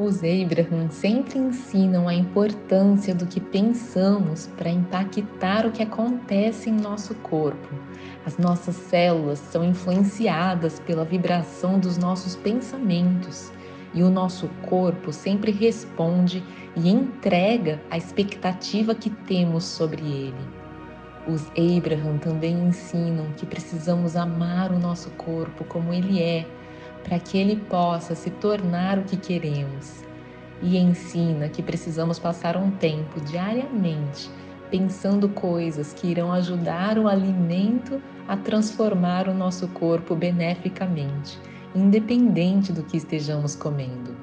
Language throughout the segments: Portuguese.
Os Abraham sempre ensinam a importância do que pensamos para impactar o que acontece em nosso corpo. As nossas células são influenciadas pela vibração dos nossos pensamentos e o nosso corpo sempre responde e entrega a expectativa que temos sobre ele. Os Abraham também ensinam que precisamos amar o nosso corpo como ele é para que ele possa se tornar o que queremos. E ensina que precisamos passar um tempo diariamente pensando coisas que irão ajudar o alimento a transformar o nosso corpo beneficamente, independente do que estejamos comendo.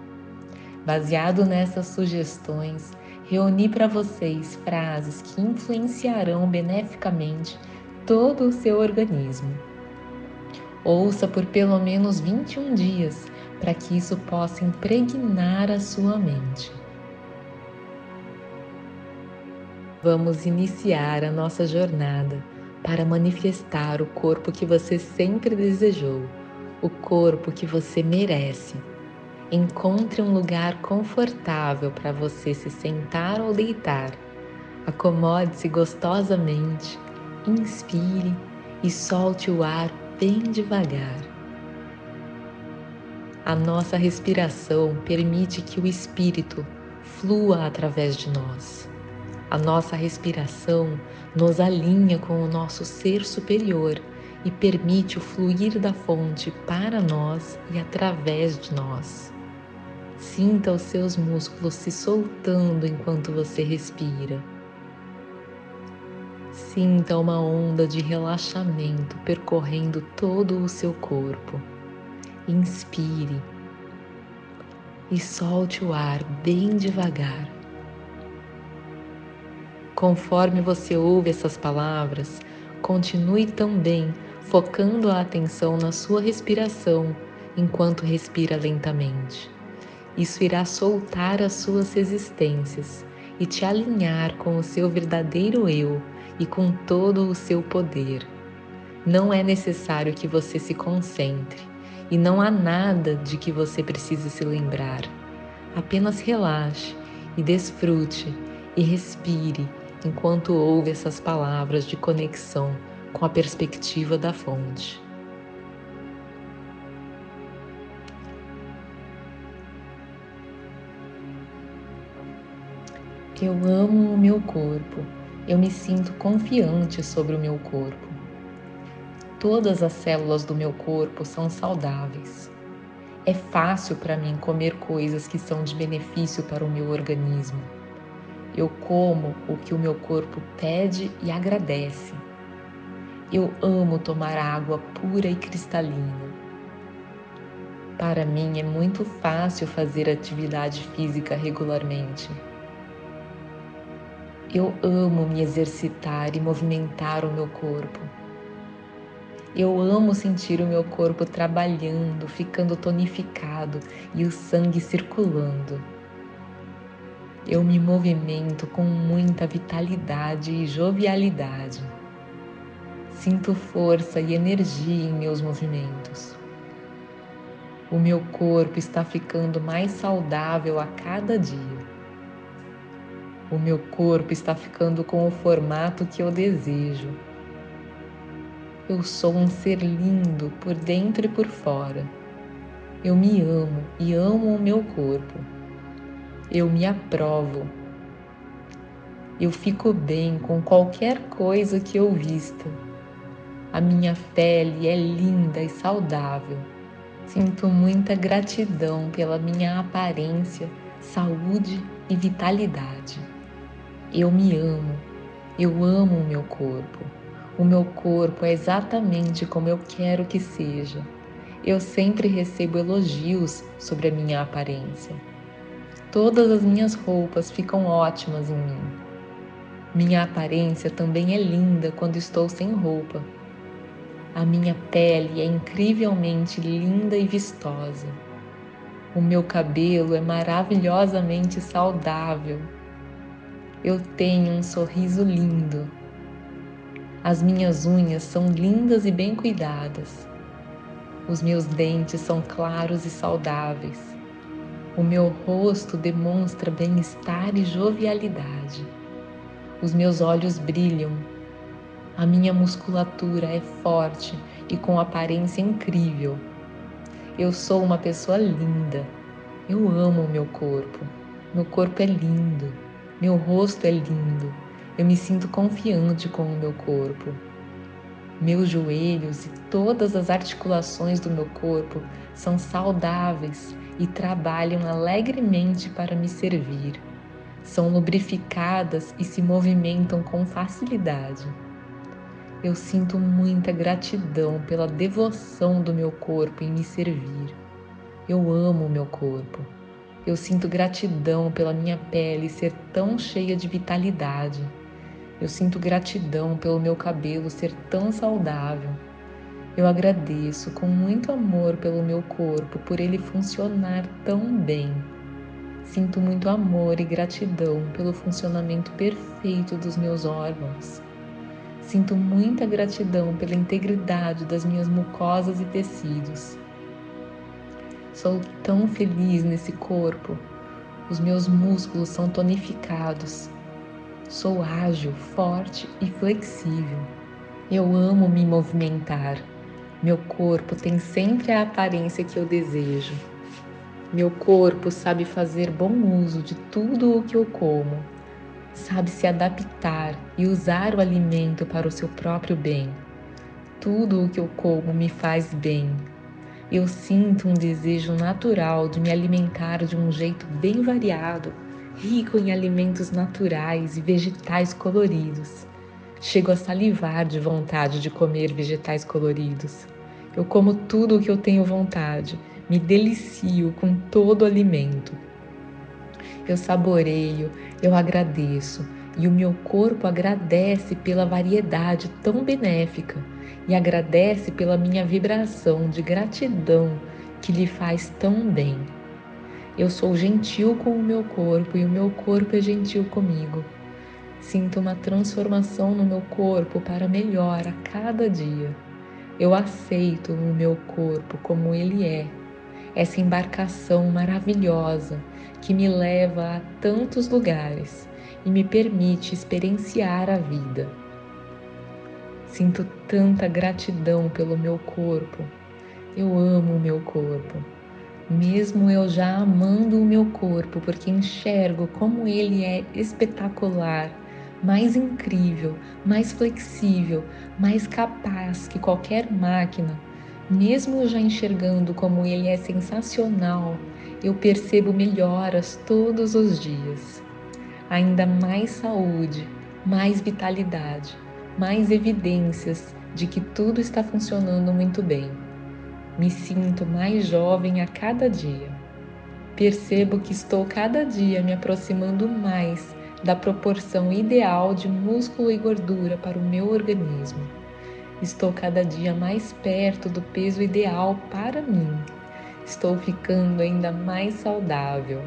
Baseado nessas sugestões, reuni para vocês frases que influenciarão beneficamente todo o seu organismo Ouça por pelo menos 21 dias para que isso possa impregnar a sua mente. Vamos iniciar a nossa jornada para manifestar o corpo que você sempre desejou, o corpo que você merece. Encontre um lugar confortável para você se sentar ou deitar. Acomode-se gostosamente, inspire e solte o ar bem devagar. A nossa respiração permite que o espírito flua através de nós. A nossa respiração nos alinha com o nosso ser superior e permite o fluir da fonte para nós e através de nós. Sinta os seus músculos se soltando enquanto você respira Sinta uma onda de relaxamento percorrendo todo o seu corpo. Inspire e solte o ar bem devagar. Conforme você ouve essas palavras, continue também focando a atenção na sua respiração enquanto respira lentamente. Isso irá soltar as suas resistências e te alinhar com o seu verdadeiro eu e com todo o seu poder. Não é necessário que você se concentre e não há nada de que você precise se lembrar. Apenas relaxe e desfrute e respire enquanto ouve essas palavras de conexão com a perspectiva da fonte. Eu amo o meu corpo eu me sinto confiante sobre o meu corpo. Todas as células do meu corpo são saudáveis. É fácil para mim comer coisas que são de benefício para o meu organismo. Eu como o que o meu corpo pede e agradece. Eu amo tomar água pura e cristalina. Para mim é muito fácil fazer atividade física regularmente. Eu amo me exercitar e movimentar o meu corpo. Eu amo sentir o meu corpo trabalhando, ficando tonificado e o sangue circulando. Eu me movimento com muita vitalidade e jovialidade. Sinto força e energia em meus movimentos. O meu corpo está ficando mais saudável a cada dia. O meu corpo está ficando com o formato que eu desejo. Eu sou um ser lindo por dentro e por fora. Eu me amo e amo o meu corpo. Eu me aprovo. Eu fico bem com qualquer coisa que eu vista. A minha pele é linda e saudável. Sinto muita gratidão pela minha aparência, saúde e vitalidade. Eu me amo, eu amo o meu corpo. O meu corpo é exatamente como eu quero que seja. Eu sempre recebo elogios sobre a minha aparência. Todas as minhas roupas ficam ótimas em mim. Minha aparência também é linda quando estou sem roupa. A minha pele é incrivelmente linda e vistosa. O meu cabelo é maravilhosamente saudável eu tenho um sorriso lindo. As minhas unhas são lindas e bem cuidadas. Os meus dentes são claros e saudáveis. O meu rosto demonstra bem-estar e jovialidade. Os meus olhos brilham. A minha musculatura é forte e com aparência incrível. Eu sou uma pessoa linda. Eu amo o meu corpo. Meu corpo é lindo. Meu rosto é lindo. Eu me sinto confiante com o meu corpo. Meus joelhos e todas as articulações do meu corpo são saudáveis e trabalham alegremente para me servir. São lubrificadas e se movimentam com facilidade. Eu sinto muita gratidão pela devoção do meu corpo em me servir. Eu amo o meu corpo. Eu sinto gratidão pela minha pele ser tão cheia de vitalidade. Eu sinto gratidão pelo meu cabelo ser tão saudável. Eu agradeço com muito amor pelo meu corpo, por ele funcionar tão bem. Sinto muito amor e gratidão pelo funcionamento perfeito dos meus órgãos. Sinto muita gratidão pela integridade das minhas mucosas e tecidos. Sou tão feliz nesse corpo. Os meus músculos são tonificados. Sou ágil, forte e flexível. Eu amo me movimentar. Meu corpo tem sempre a aparência que eu desejo. Meu corpo sabe fazer bom uso de tudo o que eu como, sabe se adaptar e usar o alimento para o seu próprio bem. Tudo o que eu como me faz bem. Eu sinto um desejo natural de me alimentar de um jeito bem variado, rico em alimentos naturais e vegetais coloridos. Chego a salivar de vontade de comer vegetais coloridos. Eu como tudo o que eu tenho vontade, me delicio com todo o alimento. Eu saboreio, eu agradeço e o meu corpo agradece pela variedade tão benéfica e agradece pela minha vibração de gratidão que lhe faz tão bem. Eu sou gentil com o meu corpo e o meu corpo é gentil comigo. Sinto uma transformação no meu corpo para melhor a cada dia. Eu aceito o meu corpo como ele é, essa embarcação maravilhosa que me leva a tantos lugares e me permite experienciar a vida. Sinto tanta gratidão pelo meu corpo. Eu amo o meu corpo. Mesmo eu já amando o meu corpo, porque enxergo como ele é espetacular mais incrível, mais flexível, mais capaz que qualquer máquina, mesmo já enxergando como ele é sensacional, eu percebo melhoras todos os dias. Ainda mais saúde, mais vitalidade, mais evidências de que tudo está funcionando muito bem. Me sinto mais jovem a cada dia. Percebo que estou cada dia me aproximando mais da proporção ideal de músculo e gordura para o meu organismo. Estou cada dia mais perto do peso ideal para mim. Estou ficando ainda mais saudável.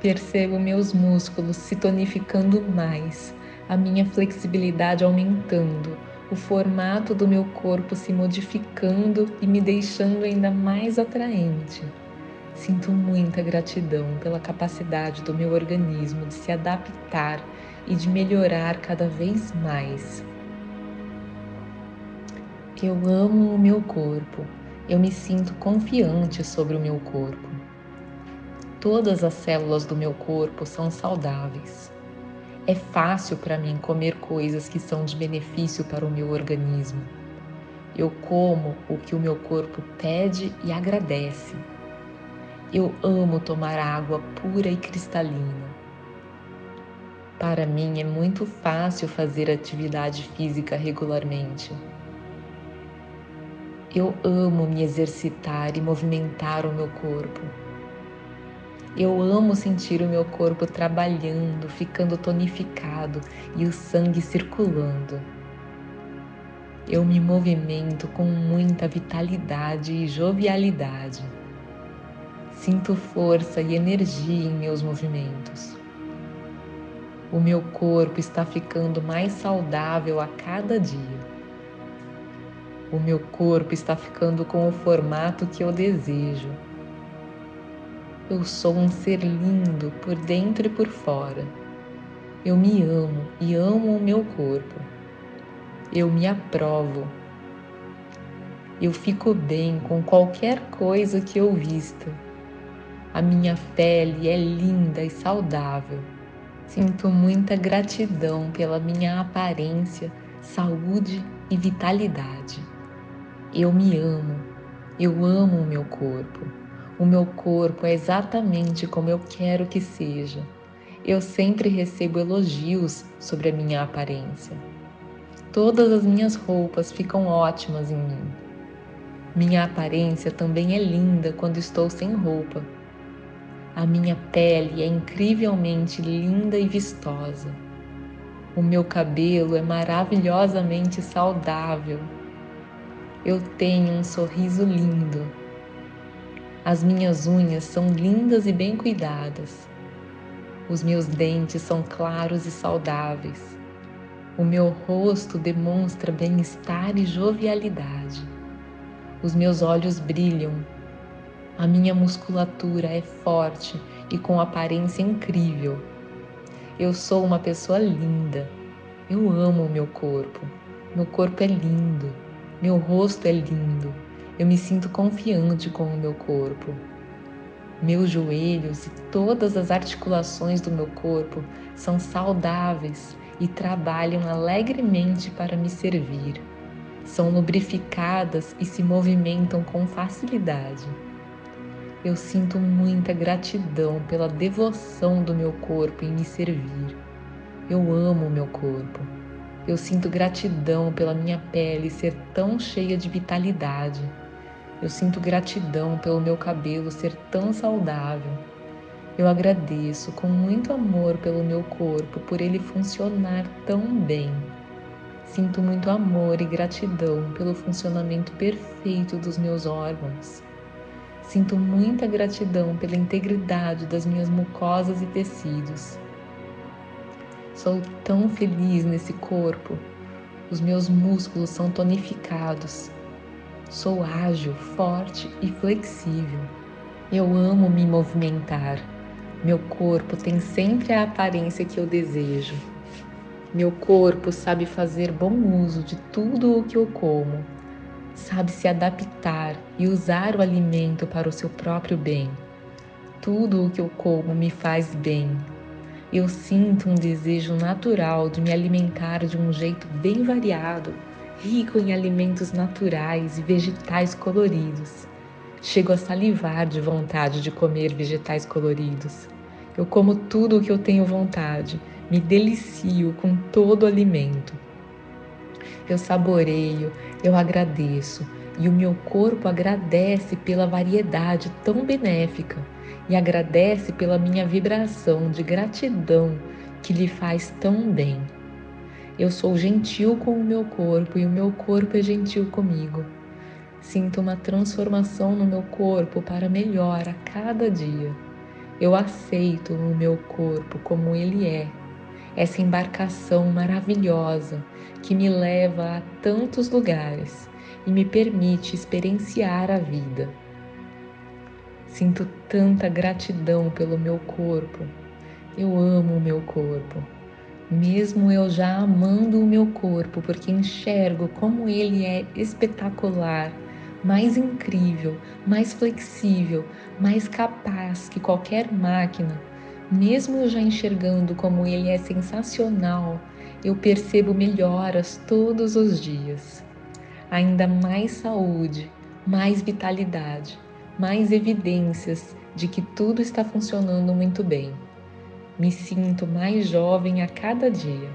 Percebo meus músculos se tonificando mais, a minha flexibilidade aumentando, o formato do meu corpo se modificando e me deixando ainda mais atraente. Sinto muita gratidão pela capacidade do meu organismo de se adaptar e de melhorar cada vez mais. Eu amo o meu corpo, eu me sinto confiante sobre o meu corpo. Todas as células do meu corpo são saudáveis. É fácil para mim comer coisas que são de benefício para o meu organismo. Eu como o que o meu corpo pede e agradece. Eu amo tomar água pura e cristalina. Para mim é muito fácil fazer atividade física regularmente. Eu amo me exercitar e movimentar o meu corpo. Eu amo sentir o meu corpo trabalhando, ficando tonificado e o sangue circulando. Eu me movimento com muita vitalidade e jovialidade. Sinto força e energia em meus movimentos. O meu corpo está ficando mais saudável a cada dia. O meu corpo está ficando com o formato que eu desejo. Eu sou um ser lindo por dentro e por fora. Eu me amo e amo o meu corpo. Eu me aprovo. Eu fico bem com qualquer coisa que eu vista. A minha pele é linda e saudável. Sinto muita gratidão pela minha aparência, saúde e vitalidade. Eu me amo. Eu amo o meu corpo. O meu corpo é exatamente como eu quero que seja. Eu sempre recebo elogios sobre a minha aparência. Todas as minhas roupas ficam ótimas em mim. Minha aparência também é linda quando estou sem roupa. A minha pele é incrivelmente linda e vistosa. O meu cabelo é maravilhosamente saudável. Eu tenho um sorriso lindo as minhas unhas são lindas e bem cuidadas. Os meus dentes são claros e saudáveis. O meu rosto demonstra bem-estar e jovialidade. Os meus olhos brilham. A minha musculatura é forte e com aparência incrível. Eu sou uma pessoa linda. Eu amo o meu corpo. Meu corpo é lindo. Meu rosto é lindo. Eu me sinto confiante com o meu corpo. Meus joelhos e todas as articulações do meu corpo são saudáveis e trabalham alegremente para me servir. São lubrificadas e se movimentam com facilidade. Eu sinto muita gratidão pela devoção do meu corpo em me servir. Eu amo o meu corpo. Eu sinto gratidão pela minha pele ser tão cheia de vitalidade. Eu sinto gratidão pelo meu cabelo ser tão saudável. Eu agradeço com muito amor pelo meu corpo por ele funcionar tão bem. Sinto muito amor e gratidão pelo funcionamento perfeito dos meus órgãos. Sinto muita gratidão pela integridade das minhas mucosas e tecidos. Sou tão feliz nesse corpo. Os meus músculos são tonificados Sou ágil, forte e flexível. Eu amo me movimentar. Meu corpo tem sempre a aparência que eu desejo. Meu corpo sabe fazer bom uso de tudo o que eu como. Sabe se adaptar e usar o alimento para o seu próprio bem. Tudo o que eu como me faz bem. Eu sinto um desejo natural de me alimentar de um jeito bem variado rico em alimentos naturais e vegetais coloridos. Chego a salivar de vontade de comer vegetais coloridos. Eu como tudo o que eu tenho vontade, me delicio com todo o alimento. Eu saboreio, eu agradeço e o meu corpo agradece pela variedade tão benéfica e agradece pela minha vibração de gratidão que lhe faz tão bem. Eu sou gentil com o meu corpo e o meu corpo é gentil comigo. Sinto uma transformação no meu corpo para melhor a cada dia. Eu aceito o meu corpo como ele é, essa embarcação maravilhosa que me leva a tantos lugares e me permite experienciar a vida. Sinto tanta gratidão pelo meu corpo. Eu amo o meu corpo mesmo eu já amando o meu corpo, porque enxergo como ele é espetacular, mais incrível, mais flexível, mais capaz que qualquer máquina, mesmo eu já enxergando como ele é sensacional, eu percebo melhoras todos os dias. Ainda mais saúde, mais vitalidade, mais evidências de que tudo está funcionando muito bem. Me sinto mais jovem a cada dia.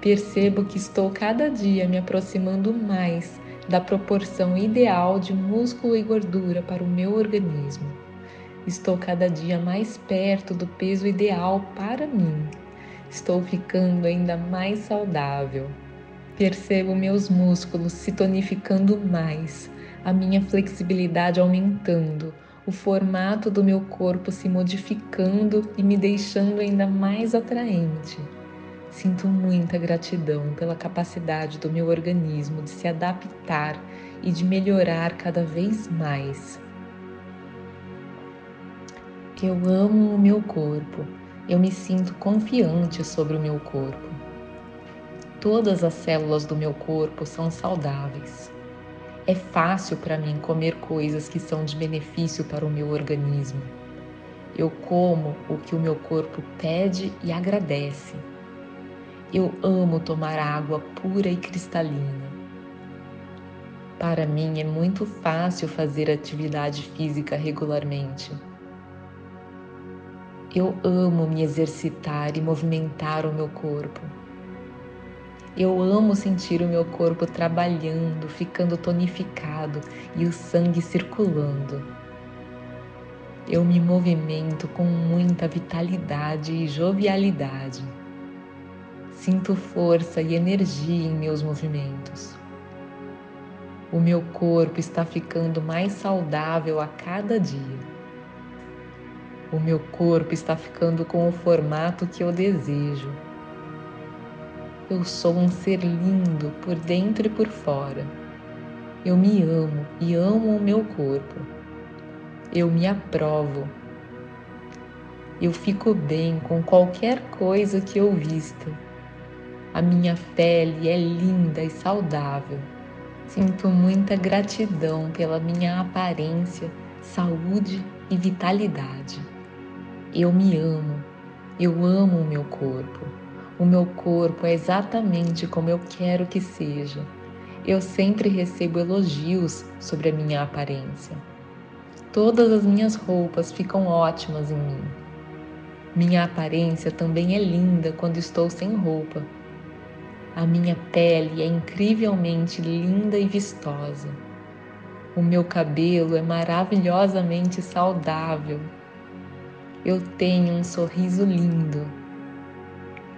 Percebo que estou cada dia me aproximando mais da proporção ideal de músculo e gordura para o meu organismo. Estou cada dia mais perto do peso ideal para mim. Estou ficando ainda mais saudável. Percebo meus músculos se tonificando mais, a minha flexibilidade aumentando, o formato do meu corpo se modificando e me deixando ainda mais atraente. Sinto muita gratidão pela capacidade do meu organismo de se adaptar e de melhorar cada vez mais. Eu amo o meu corpo. Eu me sinto confiante sobre o meu corpo. Todas as células do meu corpo são saudáveis. É fácil para mim comer coisas que são de benefício para o meu organismo. Eu como o que o meu corpo pede e agradece. Eu amo tomar água pura e cristalina. Para mim é muito fácil fazer atividade física regularmente eu amo me exercitar e movimentar o meu corpo. Eu amo sentir o meu corpo trabalhando, ficando tonificado e o sangue circulando. Eu me movimento com muita vitalidade e jovialidade. Sinto força e energia em meus movimentos. O meu corpo está ficando mais saudável a cada dia. O meu corpo está ficando com o formato que eu desejo. Eu sou um ser lindo por dentro e por fora. Eu me amo e amo o meu corpo. Eu me aprovo. Eu fico bem com qualquer coisa que eu vista. A minha pele é linda e saudável. Sinto muita gratidão pela minha aparência, saúde e vitalidade. Eu me amo, eu amo o meu corpo. O meu corpo é exatamente como eu quero que seja. Eu sempre recebo elogios sobre a minha aparência. Todas as minhas roupas ficam ótimas em mim. Minha aparência também é linda quando estou sem roupa. A minha pele é incrivelmente linda e vistosa. O meu cabelo é maravilhosamente saudável eu tenho um sorriso lindo.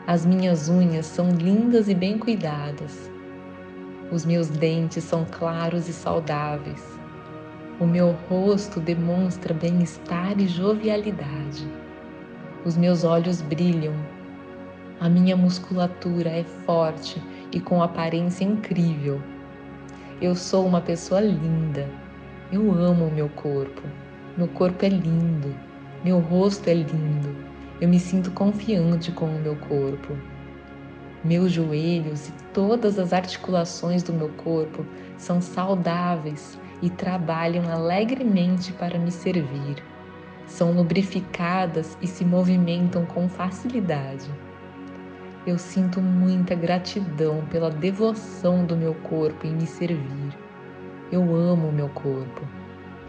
As minhas unhas são lindas e bem cuidadas. Os meus dentes são claros e saudáveis. O meu rosto demonstra bem-estar e jovialidade. Os meus olhos brilham. A minha musculatura é forte e com aparência incrível. Eu sou uma pessoa linda. Eu amo o meu corpo. Meu corpo é lindo. Meu rosto é lindo. Eu me sinto confiante com o meu corpo. Meus joelhos e todas as articulações do meu corpo são saudáveis e trabalham alegremente para me servir. São lubrificadas e se movimentam com facilidade. Eu sinto muita gratidão pela devoção do meu corpo em me servir. Eu amo o meu corpo.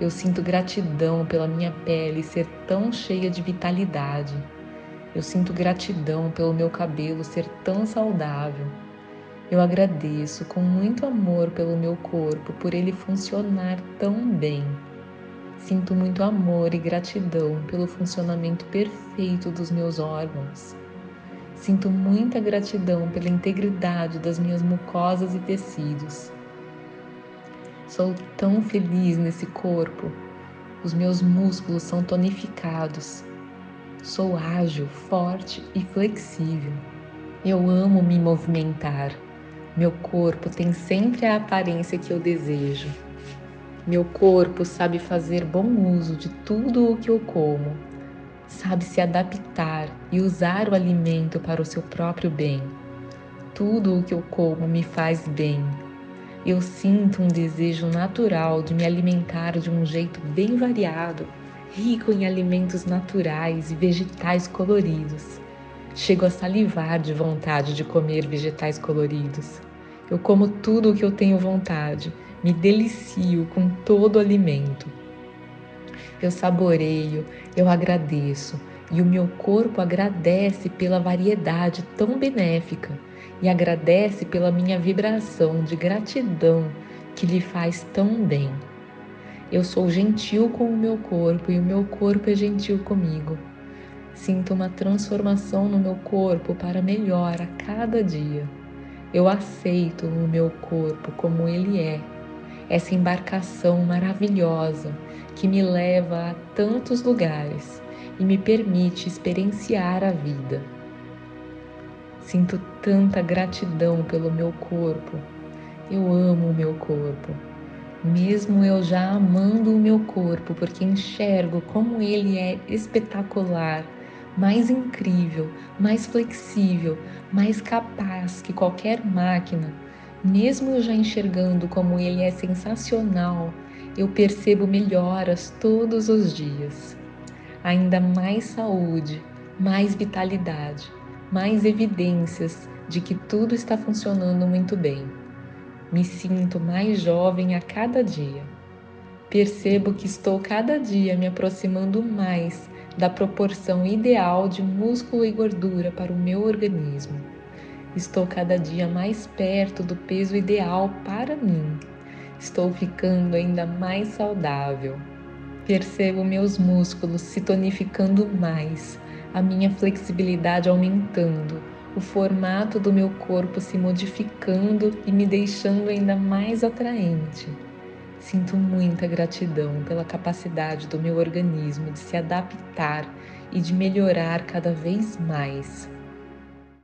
Eu sinto gratidão pela minha pele ser tão cheia de vitalidade. Eu sinto gratidão pelo meu cabelo ser tão saudável. Eu agradeço com muito amor pelo meu corpo por ele funcionar tão bem. Sinto muito amor e gratidão pelo funcionamento perfeito dos meus órgãos. Sinto muita gratidão pela integridade das minhas mucosas e tecidos. Sou tão feliz nesse corpo. Os meus músculos são tonificados. Sou ágil, forte e flexível. Eu amo me movimentar. Meu corpo tem sempre a aparência que eu desejo. Meu corpo sabe fazer bom uso de tudo o que eu como, sabe se adaptar e usar o alimento para o seu próprio bem. Tudo o que eu como me faz bem, eu sinto um desejo natural de me alimentar de um jeito bem variado, rico em alimentos naturais e vegetais coloridos. Chego a salivar de vontade de comer vegetais coloridos. Eu como tudo o que eu tenho vontade, me delicio com todo alimento. Eu saboreio, eu agradeço e o meu corpo agradece pela variedade tão benéfica e agradece pela minha vibração de gratidão que lhe faz tão bem. Eu sou gentil com o meu corpo e o meu corpo é gentil comigo. Sinto uma transformação no meu corpo para melhor a cada dia. Eu aceito o meu corpo como ele é, essa embarcação maravilhosa que me leva a tantos lugares e me permite experienciar a vida. Sinto tanta gratidão pelo meu corpo. Eu amo o meu corpo. Mesmo eu já amando o meu corpo, porque enxergo como ele é espetacular, mais incrível, mais flexível, mais capaz que qualquer máquina, mesmo eu já enxergando como ele é sensacional, eu percebo melhoras todos os dias. Ainda mais saúde, mais vitalidade, mais evidências de que tudo está funcionando muito bem. Me sinto mais jovem a cada dia. Percebo que estou cada dia me aproximando mais da proporção ideal de músculo e gordura para o meu organismo. Estou cada dia mais perto do peso ideal para mim. Estou ficando ainda mais saudável. Percebo meus músculos se tonificando mais, a minha flexibilidade aumentando, o formato do meu corpo se modificando e me deixando ainda mais atraente. Sinto muita gratidão pela capacidade do meu organismo de se adaptar e de melhorar cada vez mais.